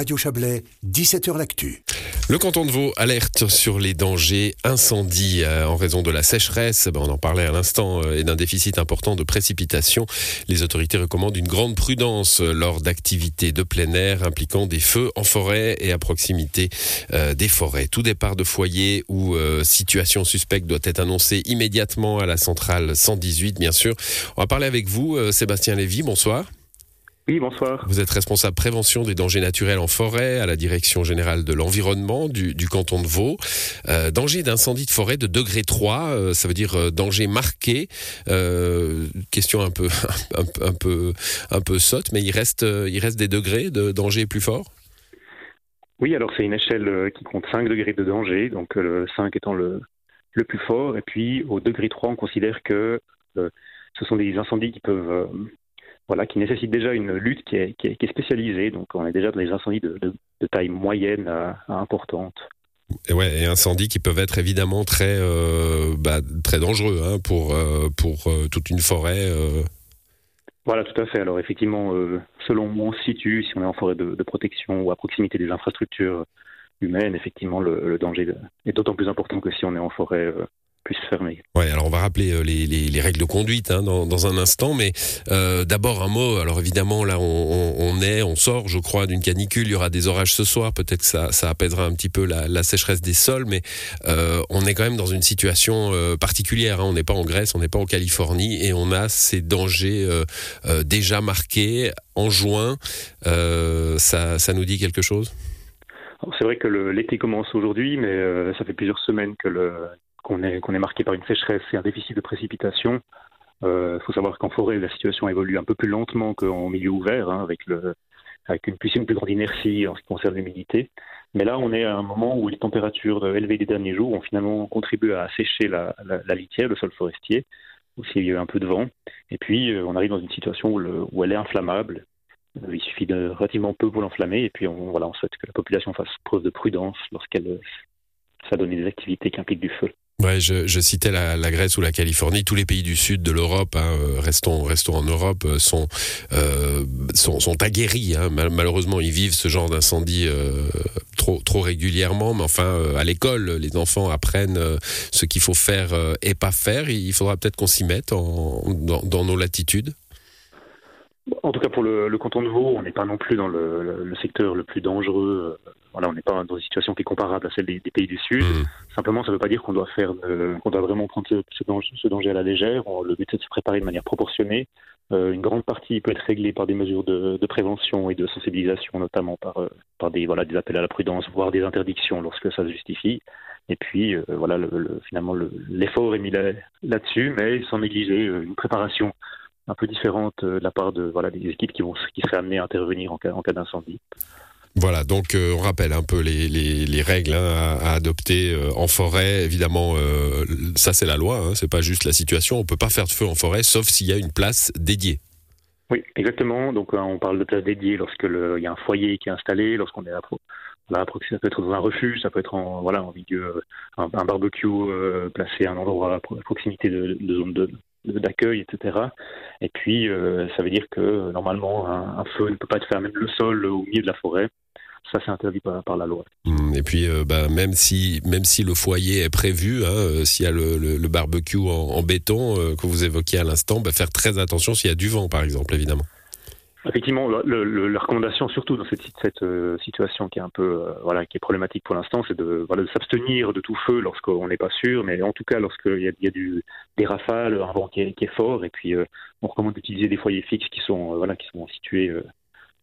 Radio Chablais, 17h L'Actu. Le canton de Vaud alerte sur les dangers incendies euh, en raison de la sécheresse. Ben, on en parlait à l'instant euh, et d'un déficit important de précipitations. Les autorités recommandent une grande prudence euh, lors d'activités de plein air impliquant des feux en forêt et à proximité des forêts. Tout départ de foyer ou situation suspecte doit être annoncé immédiatement à la centrale 118, bien sûr. On va parler avec vous, Sébastien Lévy. Bonsoir. Oui, bonsoir. Vous êtes responsable prévention des dangers naturels en forêt à la Direction générale de l'environnement du, canton de Vaud. Euh, danger d'incendie de forêt de degré 3, euh, ça veut dire euh, danger marqué. question un peu, un, peu, un peu sotte, mais il reste, il reste des degrés de danger plus fort Oui, alors c'est une échelle qui compte 5 degrés de danger, donc le 5 étant le, le plus fort. Et puis au degré 3, on considère que ce sont des incendies qui peuvent voilà, qui nécessite déjà une lutte qui est, qui est, spécialisée. Donc on est déjà dans des incendies de, taille moyenne à, importante. Et ouais, et incendies qui peuvent être évidemment très, euh, bah, très dangereux hein, pour, euh, pour euh, toute une forêt. Voilà, tout à fait. Alors effectivement, selon où on se situe, si on est en forêt de, protection ou à proximité des infrastructures humaines, effectivement, le, le danger est d'autant plus important que si on est en forêt puisse fermer. Ouais, alors on va rappeler euh, les, les, règles de conduite hein, dans, dans, un instant, mais euh, d'abord un mot. Alors évidemment, là, on, on, est, on sort, je crois, d'une canicule. Il y aura des orages ce soir. Peut-être que ça, ça apaisera un petit peu la, la sécheresse des sols, mais euh, on est quand même dans une situation euh, particulière. Hein. On n'est pas en Grèce, on n'est pas en Californie, et on a ces dangers déjà marqués en juin. ça, ça nous dit quelque chose? C'est vrai que l'été commence aujourd'hui, mais ça fait plusieurs semaines que le, qu'on est, est marqué par une sécheresse et un déficit de précipitation. Il euh, faut savoir qu'en forêt, la situation évolue un peu plus lentement qu'en milieu ouvert, hein, avec, le, avec une, plus, plus grande inertie en ce qui concerne l'humidité. Mais là, on est à un moment où les températures élevées des derniers jours ont finalement contribué à assécher la, la, litière, le sol forestier, où il y a eu un peu de vent. Et puis, euh, on arrive dans une situation où, le, où elle est inflammable. Euh, il suffit de relativement peu pour l'enflammer. Et puis, on, voilà, on souhaite que la population fasse preuve de prudence lorsqu'elle s'adonne des activités qui impliquent du feu. Ouais, je, citais la, Grèce ou la Californie. Tous les pays du sud de l'Europe, hein, euh, restons, restons en Europe, euh, sont, euh, sont, sont, aguerris. Hein. Malheureusement, ils vivent ce genre d'incendie trop, trop régulièrement. Mais enfin, à l'école, les enfants apprennent ce qu'il faut faire et pas faire. Il faudra peut-être qu'on s'y mette dans, nos latitudes. En tout cas, pour le, le canton de Vaud, on n'est pas non plus dans le, le, secteur le plus dangereux voilà, on n'est pas dans une situation qui est comparable à celle des, pays du Sud. Mmh. Simplement, ça ne veut pas dire qu'on doit faire, qu'on doit vraiment prendre ce, danger, à la légère. le but c'est de se préparer de manière proportionnée. Euh, une grande partie peut être réglée par des mesures de, prévention et de sensibilisation, notamment par, euh, par des, voilà, des appels à la prudence, voire des interdictions lorsque ça se justifie. Et puis, euh, voilà, le, finalement, l'effort est mis là-dessus, mais sans négliger une préparation un peu différente de la part de voilà des équipes qui vont qui seraient amenées à intervenir en cas, en cas d'incendie. Voilà, donc euh, on rappelle un peu les, les, les règles hein, à, adopter euh, en forêt. Évidemment, euh, ça c'est la loi, hein, c'est pas juste la situation. On peut pas faire de feu en forêt, sauf s'il y a une place dédiée. Oui, exactement. Donc on parle de place dédiée lorsque il y a un foyer qui est installé, lorsqu'on est à, là, ça peut être dans un refuge, ça peut être en voilà en milieu, un, barbecue placé à un endroit à proximité de, de zone de, d'accueil, etc. Et puis, euh, ça veut dire que normalement, un, feu ne peut pas être fait même le sol au milieu de la forêt. Ça, c'est interdit par, la loi. Mmh, et puis, euh, bah, même si même si le foyer est prévu, hein, euh, s'il y a le, barbecue en, béton que vous évoquiez à l'instant, bah, faire très attention s'il y a du vent, par exemple, évidemment. Effectivement, le, la recommandation, surtout dans cette, cette euh, situation qui est un peu, euh, voilà, qui est problématique pour l'instant, c'est de, voilà, de s'abstenir de tout feu lorsqu'on n'est pas sûr, mais en tout cas lorsqu'il y a, y a du, des rafales, un vent qui est, qui est fort, et puis euh, on recommande d'utiliser des foyers fixes qui sont, voilà, qui sont situés,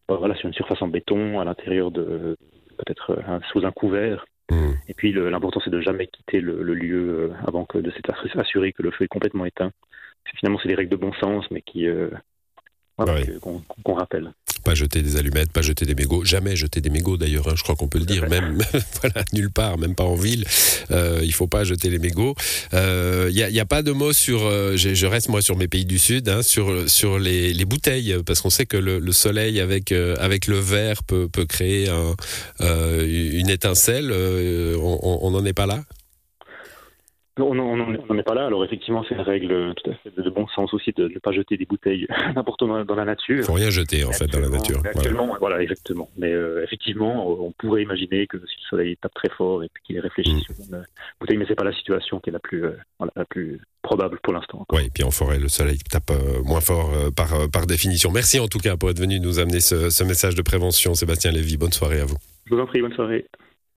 voilà, sur une surface en béton, à l'intérieur de, peut-être sous un couvert. Mmh. Et puis l'important c'est de jamais quitter le, le lieu avant que de s'être assuré que le feu est complètement éteint. Finalement, c'est des règles de bon sens, mais qui qu'on rappelle. Pas jeter des allumettes, pas jeter des mégots, jamais jeter des mégots d'ailleurs, hein, je crois qu'on peut le dire, même voilà, nulle part, même pas en ville, euh, il faut pas jeter les mégots. Il euh, n'y a, y a, pas de mots sur, euh, je reste moi sur mes pays du Sud, hein, sur, sur les, les, bouteilles, parce qu'on sait que le, le soleil avec, euh, avec le verre peut, peut créer un, une étincelle, on n'en est pas là on n'en est pas là. Alors effectivement, c'est une règle tout à fait de bon sens aussi de ne pas jeter des bouteilles n'importe où dans la nature. Il faut rien jeter en fait dans la nature. Actuellement, voilà. exactement. Mais euh, effectivement, on pourrait imaginer que si le soleil tape très fort et puis qu'il réfléchit mm. sur une bouteille, mais c'est pas la situation qui est la plus, euh, la plus probable pour l'instant. Oui, et puis en forêt, le soleil tape euh, moins fort par, par définition. Merci en tout cas pour être venu nous amener ce, ce message de prévention, Sébastien Lévy. Bonne soirée à vous. Je vous en prie, bonne soirée.